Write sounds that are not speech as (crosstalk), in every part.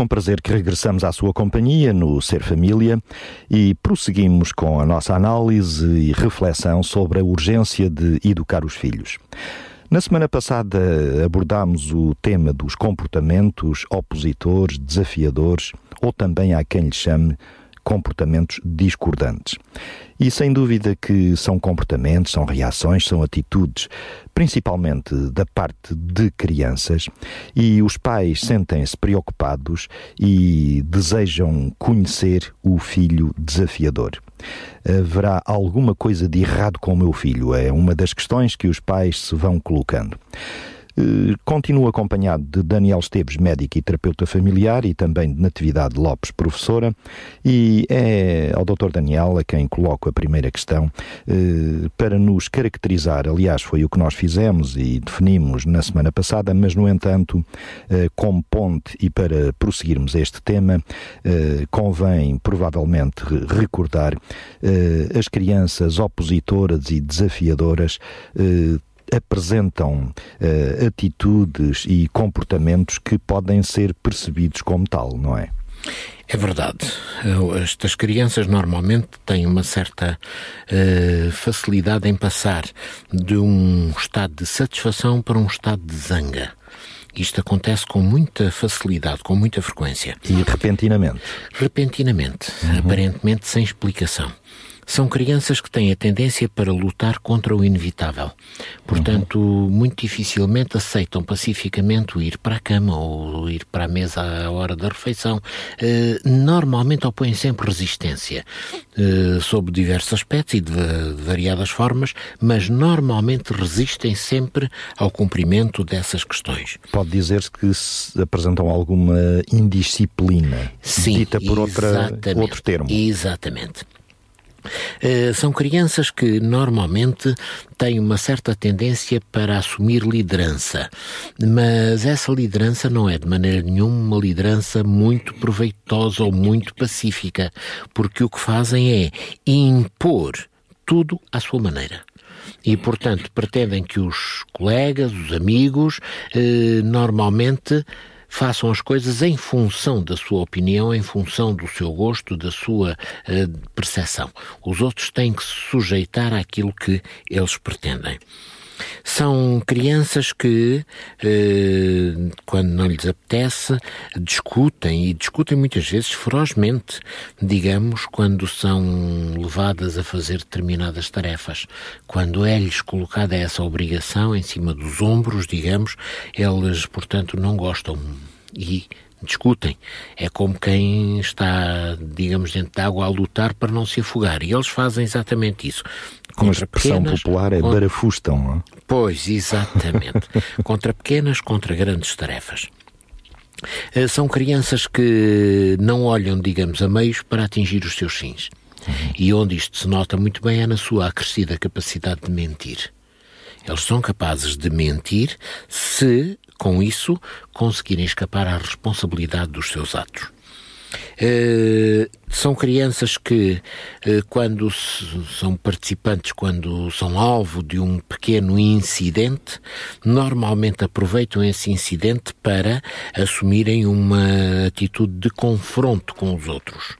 Com prazer que regressamos à sua companhia no Ser Família e prosseguimos com a nossa análise e reflexão sobre a urgência de educar os filhos. Na semana passada abordámos o tema dos comportamentos opositores, desafiadores, ou também há quem lhe chame comportamentos discordantes. E sem dúvida que são comportamentos, são reações, são atitudes, principalmente da parte de crianças, e os pais sentem-se preocupados e desejam conhecer o filho desafiador. Haverá alguma coisa de errado com o meu filho? É uma das questões que os pais se vão colocando. Eh, continuo acompanhado de Daniel Esteves, médico e terapeuta familiar, e também de Natividade Lopes, professora, e é ao Dr. Daniel a quem coloco a primeira questão eh, para nos caracterizar. Aliás, foi o que nós fizemos e definimos na semana passada, mas, no entanto, eh, como ponte e para prosseguirmos este tema, convém provavelmente recordar as crianças opositoras e desafiadoras apresentam uh, atitudes e comportamentos que podem ser percebidos como tal, não é? É verdade. Estas crianças normalmente têm uma certa uh, facilidade em passar de um estado de satisfação para um estado de zanga. Isto acontece com muita facilidade, com muita frequência. E repentinamente? Repentinamente, uhum. aparentemente sem explicação. São crianças que têm a tendência para lutar contra o inevitável. Portanto, uhum. muito dificilmente aceitam pacificamente o ir para a cama ou ir para a mesa à hora da refeição. Uh, normalmente opõem sempre resistência, uh, sob diversos aspectos e de, de variadas formas, mas normalmente resistem sempre ao cumprimento dessas questões. Pode dizer-se que se apresentam alguma indisciplina, Sim, dita por outra, outro termo. Exatamente. Uh, são crianças que normalmente têm uma certa tendência para assumir liderança, mas essa liderança não é de maneira nenhuma uma liderança muito proveitosa ou muito pacífica, porque o que fazem é impor tudo à sua maneira. E, portanto, pretendem que os colegas, os amigos, eh, normalmente façam as coisas em função da sua opinião, em função do seu gosto, da sua uh, percepção. Os outros têm que se sujeitar àquilo que eles pretendem. São crianças que, eh, quando não lhes apetece, discutem e discutem muitas vezes ferozmente, digamos, quando são levadas a fazer determinadas tarefas. Quando é-lhes colocada essa obrigação em cima dos ombros, digamos, eles, portanto, não gostam e discutem. É como quem está, digamos, dentro de água a lutar para não se afogar. E eles fazem exatamente isso. Como a expressão pequenas, popular é contra... barafustam, não é? Pois, exatamente. (laughs) contra pequenas, contra grandes tarefas. Eh, são crianças que não olham, digamos, a meios para atingir os seus fins. Uhum. E onde isto se nota muito bem é na sua acrescida capacidade de mentir. Eles são capazes de mentir se, com isso, conseguirem escapar à responsabilidade dos seus atos. Uh, são crianças que, uh, quando são participantes, quando são alvo de um pequeno incidente, normalmente aproveitam esse incidente para assumirem uma atitude de confronto com os outros.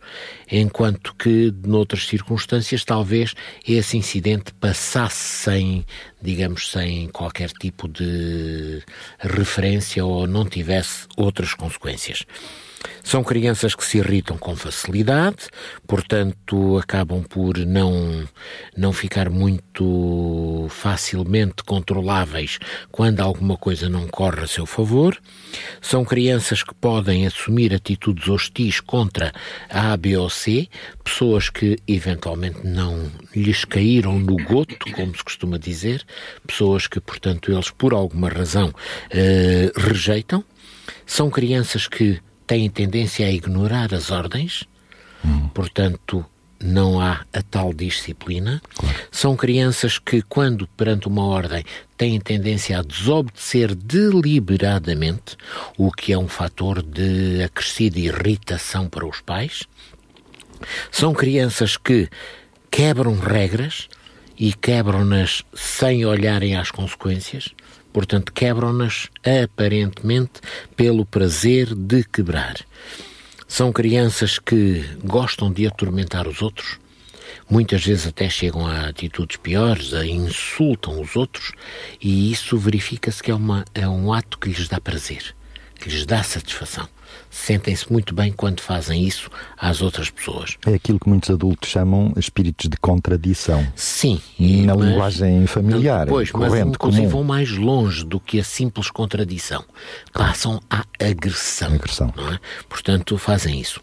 Enquanto que, noutras circunstâncias, talvez esse incidente passasse sem, digamos, sem qualquer tipo de referência ou não tivesse outras consequências. São crianças que se irritam com facilidade, portanto acabam por não, não ficar muito facilmente controláveis quando alguma coisa não corre a seu favor. São crianças que podem assumir atitudes hostis contra a A, B ou C, pessoas que eventualmente não lhes caíram no goto, como se costuma dizer, pessoas que, portanto, eles por alguma razão eh, rejeitam. São crianças que têm tendência a ignorar as ordens, hum. portanto, não há a tal disciplina. Claro. São crianças que, quando perante uma ordem, têm tendência a desobedecer deliberadamente, o que é um fator de acrescida irritação para os pais. São crianças que quebram regras e quebram-nas sem olharem às consequências. Portanto, quebram-nas aparentemente pelo prazer de quebrar. São crianças que gostam de atormentar os outros, muitas vezes até chegam a atitudes piores, a insultam os outros, e isso verifica-se que é, uma, é um ato que lhes dá prazer, que lhes dá satisfação sentem-se muito bem quando fazem isso às outras pessoas. É aquilo que muitos adultos chamam espíritos de contradição. Sim. Na mas, linguagem familiar, pois, corrente, mas inclusive comum. vão mais longe do que a simples contradição. Passam à agressão. agressão. É? Portanto, fazem isso.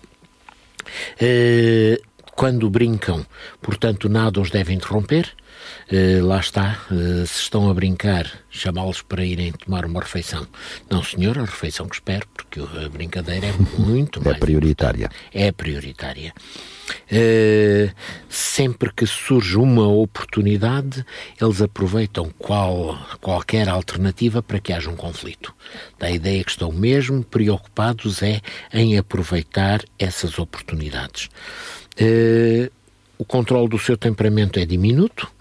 Uh, quando brincam, portanto, nada os deve interromper. Uh, lá está, uh, se estão a brincar, chamá-los para irem tomar uma refeição. Não, senhor, a refeição que espero, porque a brincadeira é muito é mais. É prioritária. É prioritária. Uh, sempre que surge uma oportunidade, eles aproveitam qual, qualquer alternativa para que haja um conflito. Da ideia que estão mesmo preocupados é em aproveitar essas oportunidades. o controle do seu temperamento é diminuto,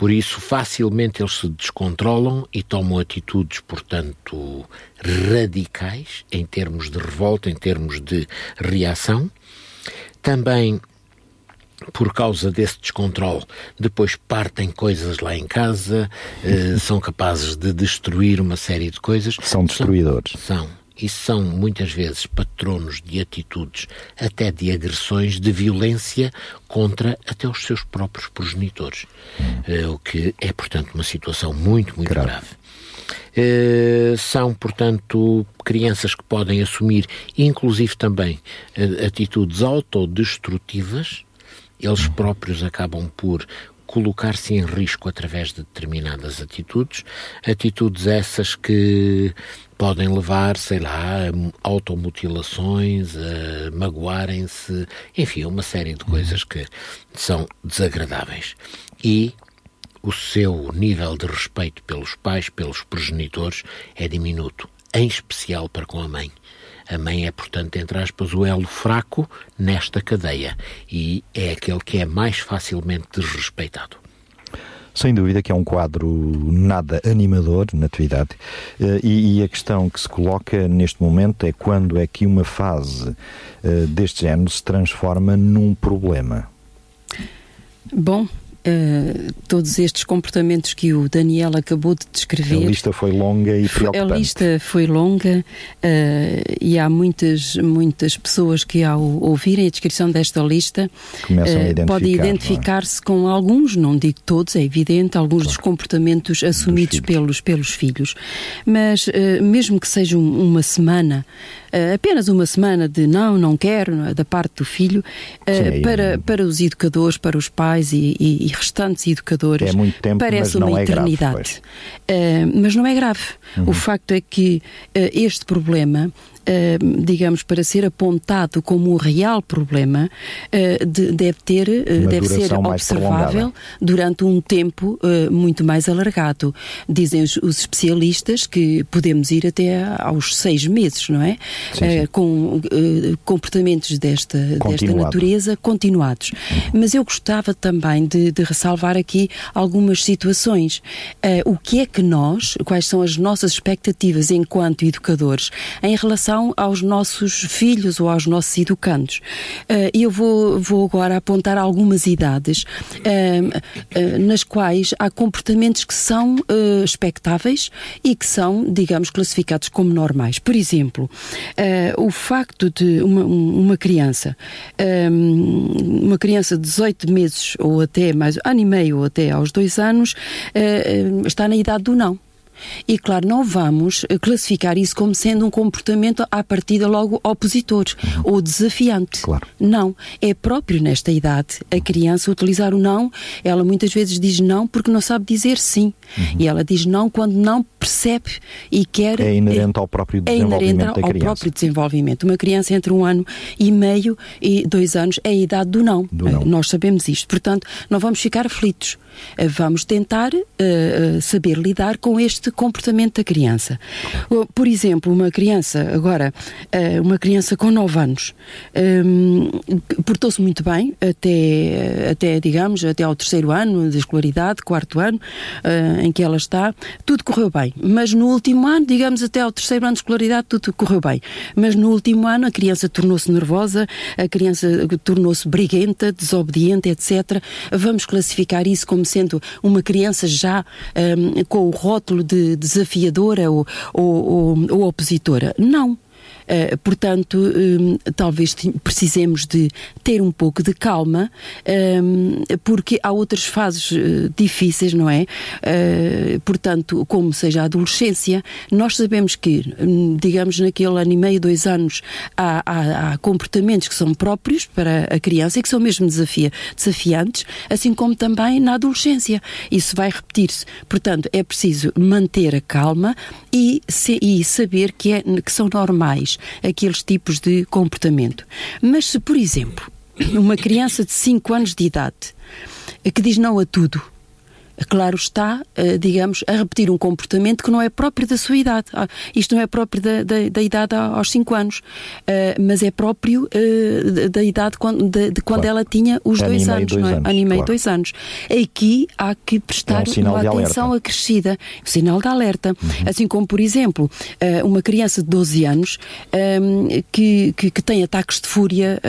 por isso, facilmente eles se descontrolam e tomam atitudes, portanto, radicais em termos de revolta, em termos de reação. Também por causa desse descontrole, depois partem coisas lá em casa, eh, são capazes de destruir uma série de coisas. São destruidores. São, são e são muitas vezes patronos de atitudes, até de agressões, de violência contra até os seus próprios progenitores. Uh, o que é, portanto, uma situação muito, muito grave. grave. Uh, são, portanto, crianças que podem assumir, inclusive também, uh, atitudes autodestrutivas. Eles próprios acabam por colocar-se em risco através de determinadas atitudes, atitudes essas que podem levar, sei lá, a automutilações, a magoarem-se, enfim, uma série de coisas que são desagradáveis. E o seu nível de respeito pelos pais, pelos progenitores, é diminuto, em especial para com a mãe. A mãe é, portanto, entre aspas, o elo fraco nesta cadeia e é aquele que é mais facilmente desrespeitado. Sem dúvida que é um quadro nada animador, na atividade, eh, e a questão que se coloca neste momento é quando é que uma fase eh, deste género se transforma num problema. Bom, Uh, todos estes comportamentos que o Daniel acabou de descrever. A lista foi longa e preocupante. A lista foi longa uh, e há muitas, muitas pessoas que, ao ouvirem a descrição desta lista, uh, podem identificar-se é? com alguns, não digo todos, é evidente, alguns claro. dos comportamentos assumidos dos pelos, pelos filhos. Mas, mesmo que seja um, uma semana, apenas uma semana de não, não quero, é? da parte do filho, Sim, para, é... para os educadores, para os pais e, e restantes educadores é muito tempo, parece uma é eternidade. Grave, uh, mas não é grave. Uhum. O facto é que este problema eh, digamos, para ser apontado como um real problema, uh, de, deve ter, uh, deve ser observável durante um tempo muito mais alargado. Dizem os, os, especialistas que podemos ir até aos seis meses, não é? Sim, sim. com comportamentos desta, desta natureza continuados. Uhum. Mas eu gostava também de, de ressalvar aqui algumas situações. o que é que nós, quais são as nossas expectativas enquanto educadores em relação relação aos nossos filhos ou aos nossos educandos. Uh, eu vou, vou agora apontar algumas idades uh, uh, nas quais há comportamentos que são expectáveis e que são, digamos, classificados como normais. Por exemplo, o facto de uma, uma criança, uma criança de 18 meses ou até mais, ano e meio ou até aos dois anos, está na idade do não. E, claro, não vamos eh, classificar isso como sendo um comportamento à partida logo opositor uhum. ou desafiante. Claro. Não. É próprio nesta idade a criança utilizar o não. Ela muitas vezes diz não porque não sabe dizer sim. Uhum. E ela diz não quando não percebe e quer. É inerente ao próprio desenvolvimento é inerente da criança. ao próprio desenvolvimento. Uma criança entre um ano e meio e dois anos é a idade do não. Do não. Nós sabemos isto. Portanto, não vamos ficar aflitos. Eh, vamos tentar uh, saber lidar com este comportamento da criança. Por exemplo, uma criança, agora, uh, uma criança com 9 anos, um, portou-se muito bem até, até, digamos, até ao terceiro ano de escolaridade, quarto ano, uh, em que ela está, tudo correu bem. Mas no último ano, digamos, até ao terceiro ano de escolaridade, tudo correu bem. Mas no último ano, a criança tornou-se nervosa, a criança tornou-se briguenta, desobediente, etc. Vamos classificar isso como sendo uma criança já um, com o rótulo de desafiadora ou, ou, ou, ou opositora. Não. Uh, portanto, um, talvez precisemos de ter um pouco de calma, um, porque há outras fases uh, difíceis, não é? Uh, portanto, como seja a adolescência, nós sabemos que, um, digamos, naquele ano e meio, dois anos, há, há, há, comportamentos que são próprios para a criança e que são mesmo desafia, desafiantes, assim como também na adolescência. Isso vai repetir-se. Portanto, é preciso manter a calma e, se, e saber que, é, que são normais aqueles tipos de comportamento. Mas se, por exemplo, uma criança de 5 anos de idade que diz não a tudo, claro está, eh, digamos, a repetir um comportamento que não é próprio da sua idade. Ah, isto não é próprio da, da, da idade aos 5 anos, eh, mas é próprio eh, da idade de, de quando claro. ela tinha os dois anos, dois não é? Anos, meio, claro. dois anos. Aqui há que prestar é um uma atenção acrescida, um sinal de alerta. Uhum. Assim como, por exemplo, uma criança de 12 anos ehm, que, que, que tem ataques de fúria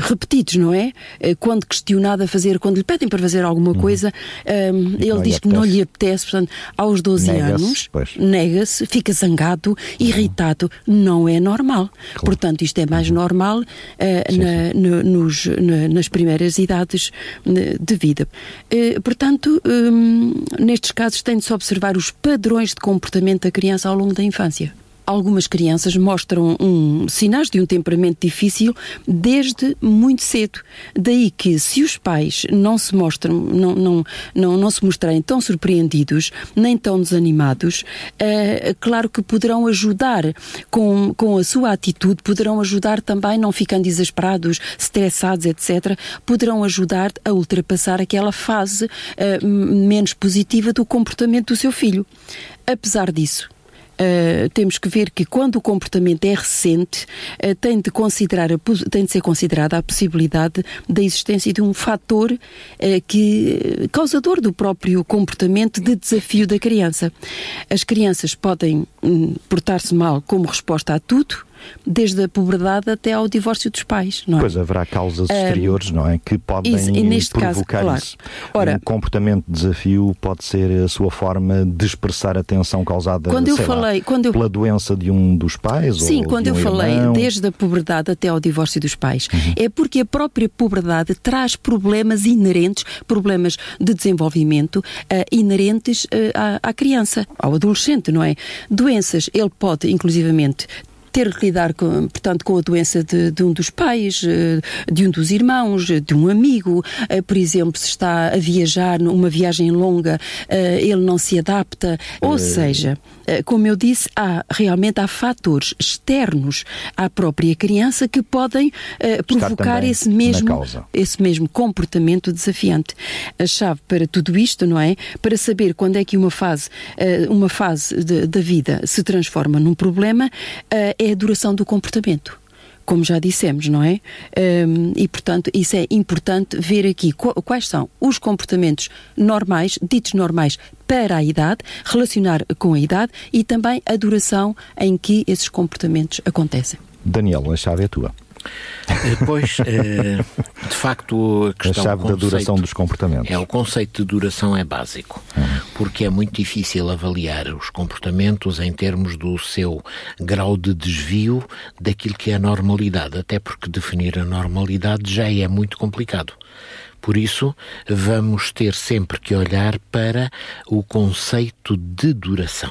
repetidos, não é? Quando questionada a fazer, quando lhe pedem para fazer alguma uhum. coisa, ehm, ele não diz que não lhe apetece, portanto, aos 12 Nega-se, anos, nega-se, fica zangado, irritado. Não é normal. Portanto, isto é mais normal eh, na- no- nos- na- nas primeiras idades eh, de vida. Eh, portanto, hum, nestes casos, tem de se observar os padrões de comportamento da criança ao longo da infância. Algumas crianças mostram um, sinais de um temperamento difícil desde muito cedo. Daí que, se os pais não se mostram, não, não, não, não se mostrarem tão surpreendidos, nem tão desanimados, eh, claro que poderão ajudar com, com a sua atitude, poderão ajudar também, não ficando exasperados, estressados, etc., poderão ajudar a ultrapassar aquela fase eh, menos positiva do comportamento do seu filho. Apesar disso, Uh, temos que ver que quando o comportamento é recente, uh, tem, de considerar a, tem de ser considerada a possibilidade da existência de um fator uh, que causador do próprio comportamento de desafio da criança. As crianças podem hum, portar-se mal como resposta a tudo, desde a puberdade até ao divórcio dos pais, não é? Pois haverá causas exteriores, não é? Que podem isso, neste caso, provocar claro. isso. Ora- um comportamento de desafio pode ser a sua forma de expressar a tensão causada Quando eu sei lá, falei- quando eu- pela doença de um dos pais Sim, quando de eu um falei irmão. desde a puberdade até ao divórcio dos pais, Uhum. é porque a própria puberdade traz problemas inerentes, problemas de desenvolvimento eh, inerentes eh, à, à criança, ao adolescente, não é? Doenças, ele pode, inclusivamente, ter que lidar com, portanto, com a doença de, de um dos pais, eh, de um dos irmãos, de um amigo. Eh, Por exemplo, se está a viajar numa viagem longa, eh, ele não se adapta. Ou seja, como eu disse, há realmente há fatores externos à própria criança que podem provocar esse mesmo, esse mesmo comportamento desafiante. A chave para tudo isto, não é? Para saber quando é que uma fase, uma fase da vida se transforma num problema, é a duração do comportamento. Como já dissemos, não é? Hum, e, portanto, isso é importante ver aqui qu- quais são os comportamentos normais, ditos normais para a idade, relacionar com a idade e também a duração em que esses comportamentos acontecem. Daniel, a chave é tua. Eh, Pois, eh, (laughs) de facto, a A questão chave o da duração conceito- dos comportamentos. É, o conceito de duração é básico, porque é muito difícil avaliar os comportamentos em termos do seu grau de desvio daquilo que é a normalidade, até porque definir a normalidade já é muito complicado. Por isso, vamos ter sempre que olhar para o conceito de duração.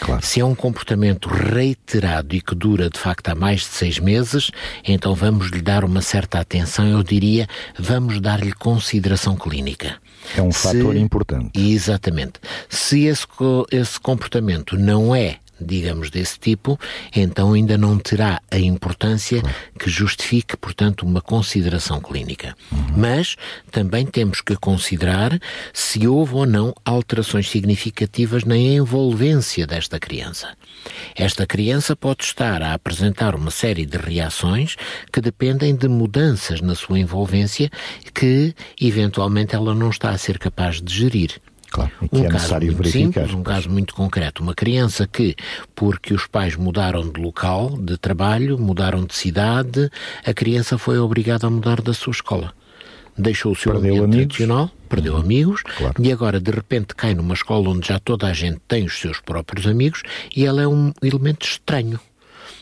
Claro. Se é um comportamento reiterado e que dura de facto há mais de seis meses, então vamos lhe dar uma certa atenção, eu diria, vamos dar-lhe consideração clínica. É um Se- fator importante. Exatamente. Se esse, esse comportamento não é digamos, desse tipo, então ainda não terá a importância que justifique, portanto, uma consideração clínica. Mas também temos que considerar se houve ou não alterações significativas na envolvência desta criança. Esta criança pode estar a apresentar uma série de reações que dependem de mudanças na sua envolvência que, eventualmente, ela não está a ser capaz de gerir. Claro, e que Um é caso necessário muito verificar. simples, um caso muito concreto. Uma criança que, porque os pais mudaram de local de trabalho, mudaram de cidade, a criança foi obrigada a mudar da sua escola. Deixou o seu Perdeu ambiente amigos. tradicional, perdeu amigos, Claro. e agora de repente cai numa escola onde já toda a gente tem os seus próprios amigos e ela é um elemento estranho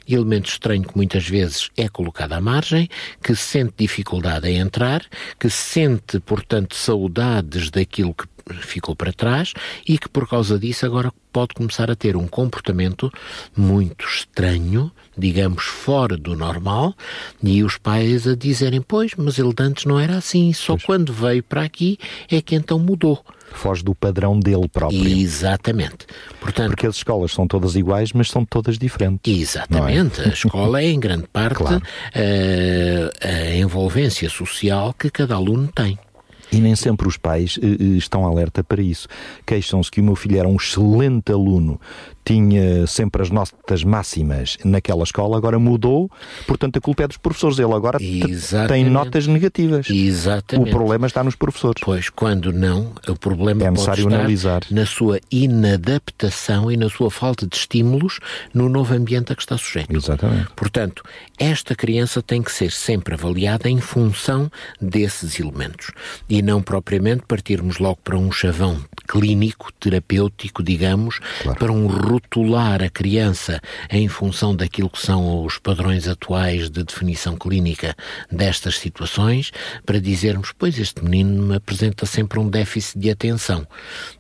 elemento estranho que muitas vezes é colocado à margem, que sente dificuldade em entrar, que sente, portanto, saudades daquilo que ficou para trás e que por causa disso agora pode começar a ter um comportamento muito estranho, digamos fora do normal, e os pais a dizerem, pois, mas ele de antes não era assim, só quando veio para aqui é que então mudou. Foge do padrão dele próprio. Exatamente. Portanto, Porque as escolas são todas iguais, mas são todas diferentes. Exatamente. A escola é, em grande (laughs) parte, Claro. eh, a envolvência social que cada aluno tem. E nem sempre os pais eh, eh, estão alerta para isso. Queixam-se que o meu filho era um excelente aluno, tinha sempre as notas máximas naquela escola, agora mudou, portanto a culpa é dos professores. Ele agora tem notas negativas. O Exatamente. problema está nos professores. Pois, quando não, o problema É necessário analisar. na sua inadaptação e na sua falta de estímulos no novo ambiente a que está sujeito. Exatamente. Portanto, esta criança tem que ser sempre avaliada em função desses elementos e não propriamente partirmos logo para um chavão clínico, terapêutico, digamos, Claro. para um rotular a criança em função daquilo que são os padrões atuais de definição clínica destas situações, para dizermos, pois este menino me apresenta sempre um déficit de atenção.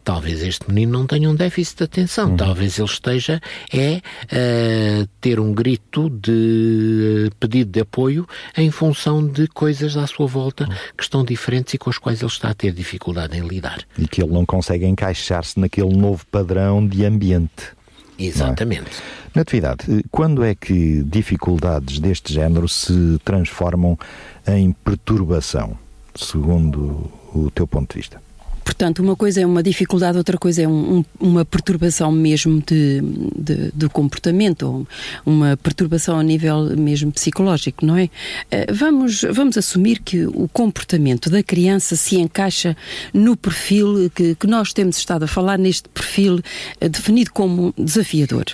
Talvez este menino não tenha um déficit de atenção, talvez ele esteja é a ter um grito de pedido de apoio em função de coisas à sua volta que estão diferentes e com as quais ele está a ter dificuldade em lidar. E que ele não consegue encaixar-se naquele novo padrão de ambiente. Exatamente. Natividade, eh, quando é que dificuldades deste género se transformam em perturbação, segundo o teu ponto de vista? Portanto, uma coisa é uma dificuldade, outra coisa é um- um- uma perturbação mesmo de, de, do comportamento, ou uma perturbação a nível mesmo psicológico, não é? Eh, Vamos, vamos assumir que o comportamento da criança se encaixa no perfil que, que nós temos estado a falar, neste perfil eh, definido como desafiador.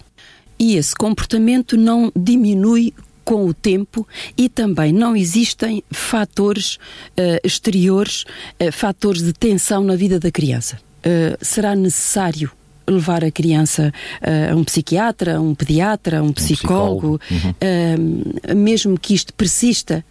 E esse comportamento não diminui com o tempo e também não existem fatores eh, exteriores, eh, fatores de tensão na vida da criança. Eh, será necessário levar a criança eh, a um psiquiatra, a um pediatra, a um psicólogo, psicólogo, eh, mesmo que isto persista.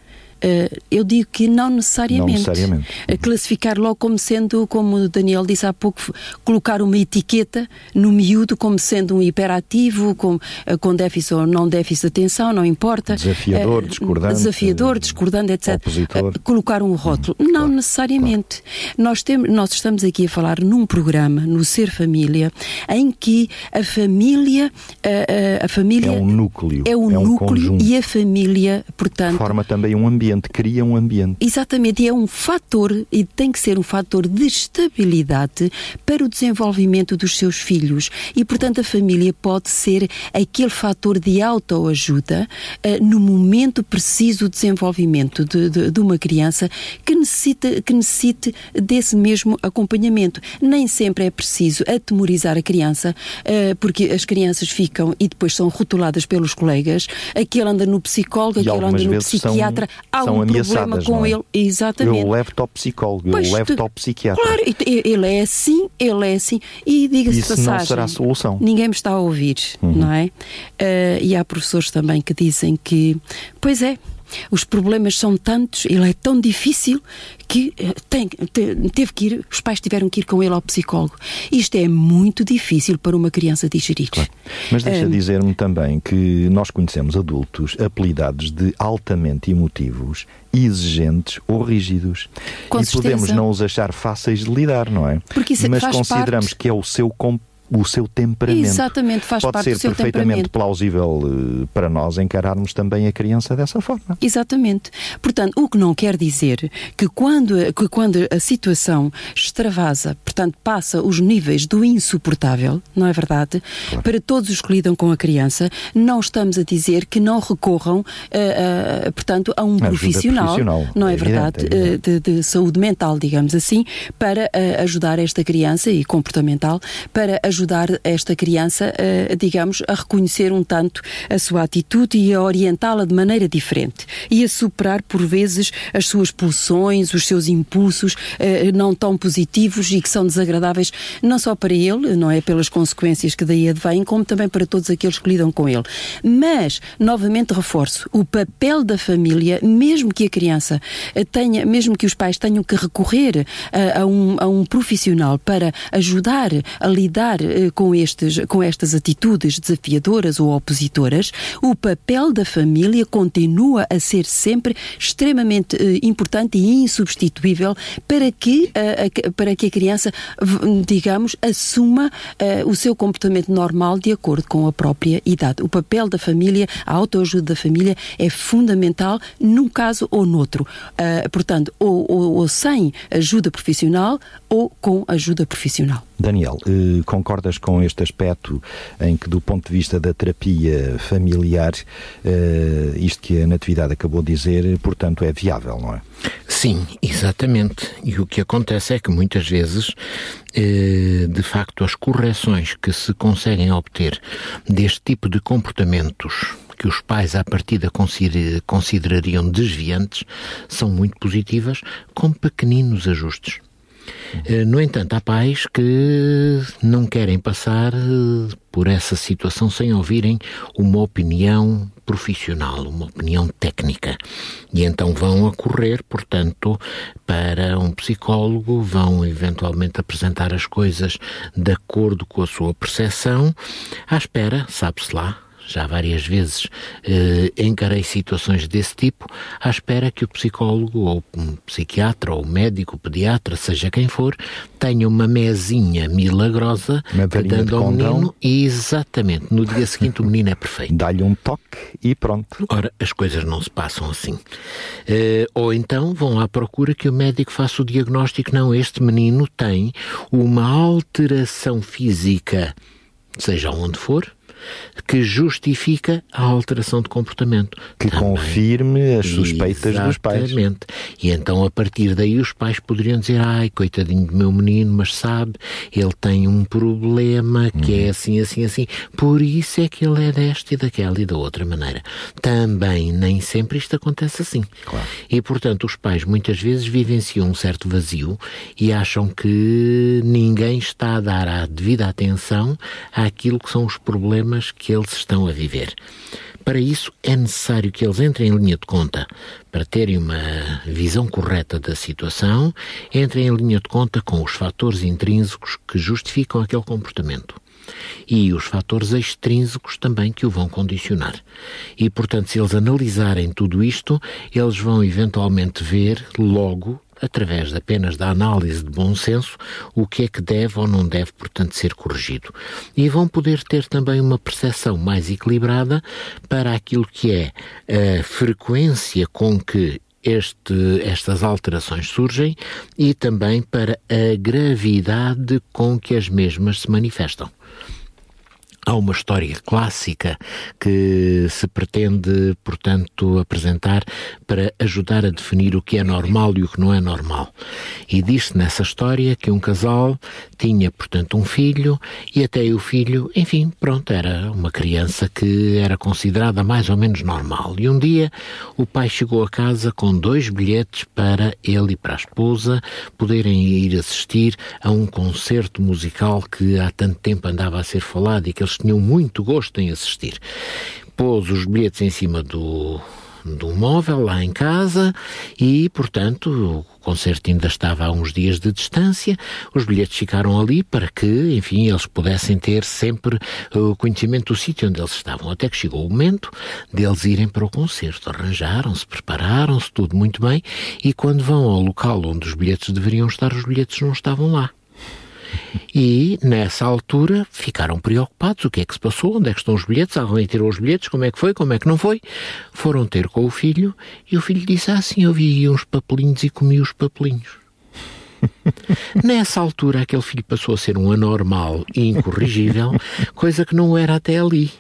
Eh, eu digo que não necessariamente. Não necessariamente. A classificar logo como sendo, como o Daniel disse há pouco, colocar uma etiqueta no miúdo como sendo um hiperativo, com, eh, com déficit ou não déficit de atenção, não importa. Desafiador, Eh, discordante, Desafiador, discordante, etc. opositor. Colocar um rótulo. Não necessariamente. Nós, temos, nós estamos aqui a falar num programa, no Ser Família, em que a família, eh, eh, a família É um núcleo, é um é um núcleo conjunto. e a família, portanto, Forma também um ambiente, cria um ambiente. Exatamente, e é um fator, e tem que ser um fator de estabilidade para o desenvolvimento dos seus filhos. E, portanto, a família pode ser aquele fator de autoajuda eh, no momento preciso de desenvolvimento de, de- de uma criança que necessita, que necessite desse mesmo acompanhamento. Nem sempre é preciso atemorizar a criança, eh, porque as crianças ficam e depois são rotuladas pelos colegas. Aquele anda no psicólogo, E aquele anda no vezes são- psiquiatra. Há são um problema ameaçadas, com não é? ele. Exatamente. Eu levo-te ao psicólogo, Pois eu levo-te tu- ao psiquiatra. Claro, ele é assim, ele é assim. E diga-se Isso não será a solução. Uhum. Ninguém me está a ouvir, não é? Eh, e há professores também que dizem que, pois é, os problemas são tantos, ele é tão difícil que eh, tem, teve que ir, os pais tiveram que ir com ele ao psicólogo. Isto é muito difícil para uma criança digerir. Claro. Mas deixa um, dizer-me também que nós conhecemos adultos apelidados de altamente emotivos, exigentes ou rígidos. Com e certeza. podemos não os achar fáceis de lidar, não é? Isso Mas consideramos parte... que é o seu comportamento o seu temperamento. Exatamente, faz Pode parte ser do seu perfeitamente plausível uh, para nós encararmos também a criança dessa forma. Exatamente. Portanto, o que não quer dizer que quando, que quando a situação extravasa, portanto, passa os níveis do insuportável, não é verdade? Claro. Para todos os que lidam com a criança, não estamos a dizer que não recorram, uh, uh, portanto, a um profissional, profissional, não é, é verdade, evidente, é de, de, saúde mental, digamos assim, para ajudar esta criança e comportamental, para ajudar ajudar esta criança, digamos, a reconhecer um tanto a sua atitude e a orientá-la de maneira diferente e a superar, por vezes, as suas pulsões, os seus impulsos eh, não tão positivos e que são desagradáveis, não só para ele, não é pelas consequências que daí advêm, como também para todos aqueles que lidam com ele. Mas, novamente reforço, o papel da família, mesmo que a criança tenha, mesmo que os pais tenham que recorrer a, a, um, a um profissional para ajudar a lidar eh, com, estes, com estas atitudes desafiadoras ou opositoras, o papel da família continua a ser sempre extremamente uh, importante e insubstituível para que, a, para que a criança, digamos, assuma uh, o seu comportamento normal de acordo com a própria idade. O papel da família, a autoajuda da família é fundamental num caso ou noutro. portanto, ou, ou, ou sem ajuda profissional ou com ajuda profissional. Daniel, eh, concordas com este aspecto em que, do ponto de vista da terapia familiar, eh, isto que a Natividade acabou de dizer, portanto, é viável, não é? Sim, exatamente. E o que acontece é que muitas vezes, eh, de facto, as correções que se conseguem obter deste tipo de comportamentos que os pais à partida considerariam desviantes são muito positivas, com pequeninos ajustes. Eh, no entanto, há pais que não querem passar eh, por essa situação sem ouvirem uma opinião profissional, uma opinião técnica. E então vão a correr, portanto, para um psicólogo, vão eventualmente apresentar as coisas de acordo com a sua percepção, à espera, sabe-se lá, já várias vezes eh, encarei situações desse tipo, à espera que o psicólogo, ou um psiquiatra, ou médico, pediatra, seja quem for, tenha uma mesinha milagrosa dando ao menino, e exatamente, no dia seguinte o menino é perfeito. Dá-lhe um toque e pronto. Ora, as coisas não se passam assim. Eh, ou então vão à procura que o médico faça o diagnóstico, não, este menino tem uma alteração física, seja onde for, que justifica a alteração de comportamento. Que Também. confirme as suspeitas Exatamente. dos pais. Exatamente. E então, a partir daí, os pais poderiam dizer: ai, coitadinho do meu menino, mas sabe, ele tem um problema que é assim, assim, assim. Por isso é que ele é desta e daquela e da outra maneira. Também, nem sempre isto acontece assim. Claro. E, portanto, os pais muitas vezes vivenciam um certo vazio e acham que ninguém está a dar a devida atenção àquilo que são os problemas problemas que eles estão a viver. Para isso é necessário que eles entrem em linha de conta para terem uma visão correta da situação, entrem em linha de conta com os fatores intrínsecos que justificam aquele comportamento e os fatores extrínsecos também que o vão condicionar. E, portanto, se eles analisarem tudo isto, eles vão eventualmente ver logo através apenas da análise de bom senso, o que é que deve ou não deve, portanto, ser corrigido. E vão poder ter também uma percepção mais equilibrada para aquilo que é a frequência com que este, estas alterações surgem e também para a gravidade com que as mesmas se manifestam. Há uma história clássica que se pretende, portanto, apresentar para ajudar a definir o que é normal e o que não é normal. E diz-se nessa história que um casal tinha, portanto, um filho e até o filho, enfim, pronto, era uma criança que era considerada mais ou menos normal. E um dia o pai chegou a casa com dois bilhetes para ele e para a esposa poderem ir assistir a um concerto musical que há tanto tempo andava a ser falado e que eles tinham muito gosto em assistir. Pôs os bilhetes em cima do, um móvel lá em casa e, portanto, o concerto ainda estava a uns dias de distância, os bilhetes ficaram ali para que, enfim, eles pudessem ter sempre o conhecimento do sítio onde eles estavam. Até que chegou o momento deles irem para o concerto. Arranjaram-se, prepararam-se, tudo muito bem, e quando vão ao local onde os bilhetes deveriam estar, os bilhetes não estavam lá. E, nessa altura, ficaram preocupados. O que é que se passou? Onde é que estão os bilhetes? Alguém tirou os bilhetes? Como é que foi? Como é que não foi? Foram ter com o filho e o filho disse: Ah, sim, eu vi uns papelinhos e comi os papelinhos. Nessa altura, aquele filho passou a ser um anormal e incorrigível, coisa que não era até ali.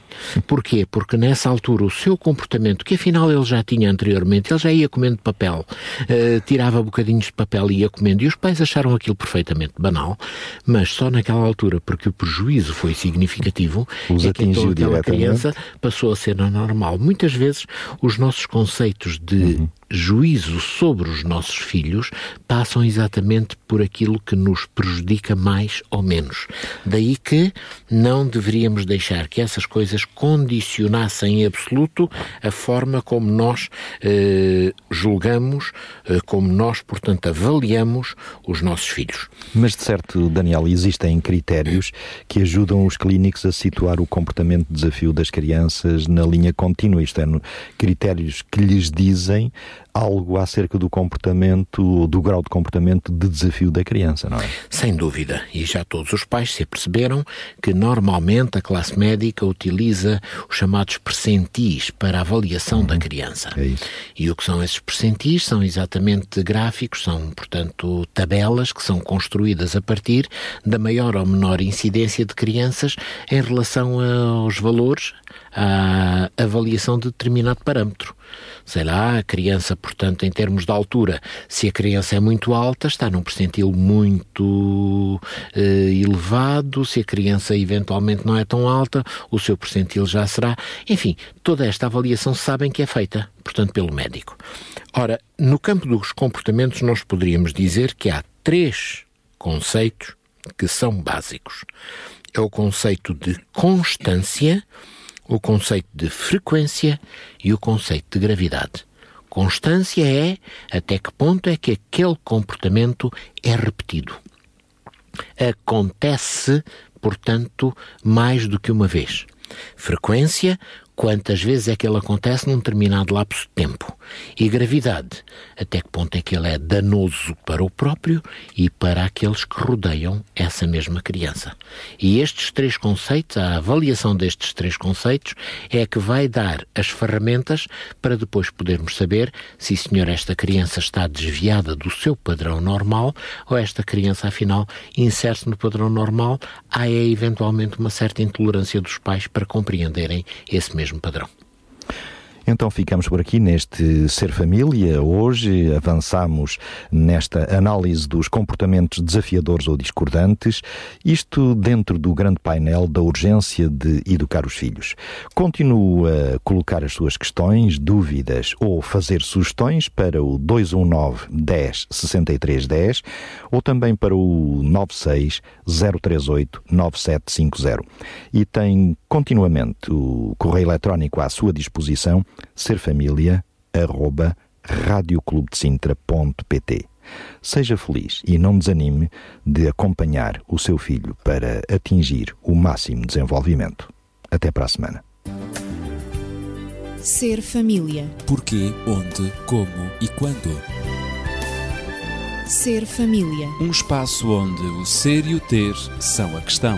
Porquê? Porque nessa altura o seu comportamento, que afinal ele já tinha anteriormente, ele já ia comendo papel, uh, tirava bocadinhos de papel e ia comendo, e os pais acharam aquilo perfeitamente banal, mas só naquela altura, porque o prejuízo foi significativo, Os é que então aquela criança passou a ser anormal. Muitas vezes os nossos conceitos de juízo sobre os nossos filhos passam exatamente por aquilo que nos prejudica mais ou menos. Daí que não deveríamos deixar que essas coisas condicionassem em absoluto a forma como nós eh, julgamos, eh, como nós, portanto, avaliamos os nossos filhos. Mas de certo, Daniel, existem critérios que ajudam os clínicos a situar o comportamento de desafio das crianças na linha contínua, isto é, critérios que lhes dizem algo acerca do comportamento, do grau de comportamento de desafio da criança, não é? Sem dúvida, e já todos os pais se aperceberam que normalmente a classe médica utiliza os chamados percentis para a avaliação da criança. É isso. E o que são esses percentis? São exatamente gráficos, são, portanto, tabelas que são construídas a partir da maior ou menor incidência de crianças em relação aos valores, à avaliação de determinado parâmetro. Sei lá, a criança, portanto, em termos de altura, se a criança é muito alta, está num percentil muito eh, elevado, se a criança eventualmente não é tão alta, o seu percentil já será. Enfim, toda esta avaliação sabem que é feita, portanto, pelo médico. Ora, no campo dos comportamentos, nós poderíamos dizer que há três conceitos que são básicos. É o conceito de constância, o conceito de frequência e o conceito de gravidade. Constância é até que ponto é que aquele comportamento é repetido. Acontece, portanto, mais do que uma vez. Frequência, quantas vezes é que ele acontece num determinado lapso de tempo. E gravidade, até que ponto é que ele é danoso para o próprio e para aqueles que rodeiam essa mesma criança. E estes três conceitos, a avaliação destes três conceitos, é que vai dar as ferramentas para depois podermos saber se, senhor, esta criança está desviada do seu padrão normal ou esta criança, afinal, insere-se no padrão normal, há é eventualmente uma certa intolerância dos pais para compreenderem esse mesmo padrão. Então ficamos por aqui neste Ser Família. Hoje avançamos nesta análise dos comportamentos desafiadores ou discordantes, isto dentro do grande painel da urgência de educar os filhos. Continue a colocar as suas questões, dúvidas ou fazer sugestões para o 219 10 63 10 ou também para o 96 038 9750. E tem continuamente o correio eletrónico à sua disposição serfamilia@radioclubedesintra.pt. Seja feliz e não desanime de acompanhar o seu filho para atingir o máximo desenvolvimento. Até para a semana. Ser família. Porquê, onde, como e quando. Ser família. Um espaço onde o ser e o ter são a questão.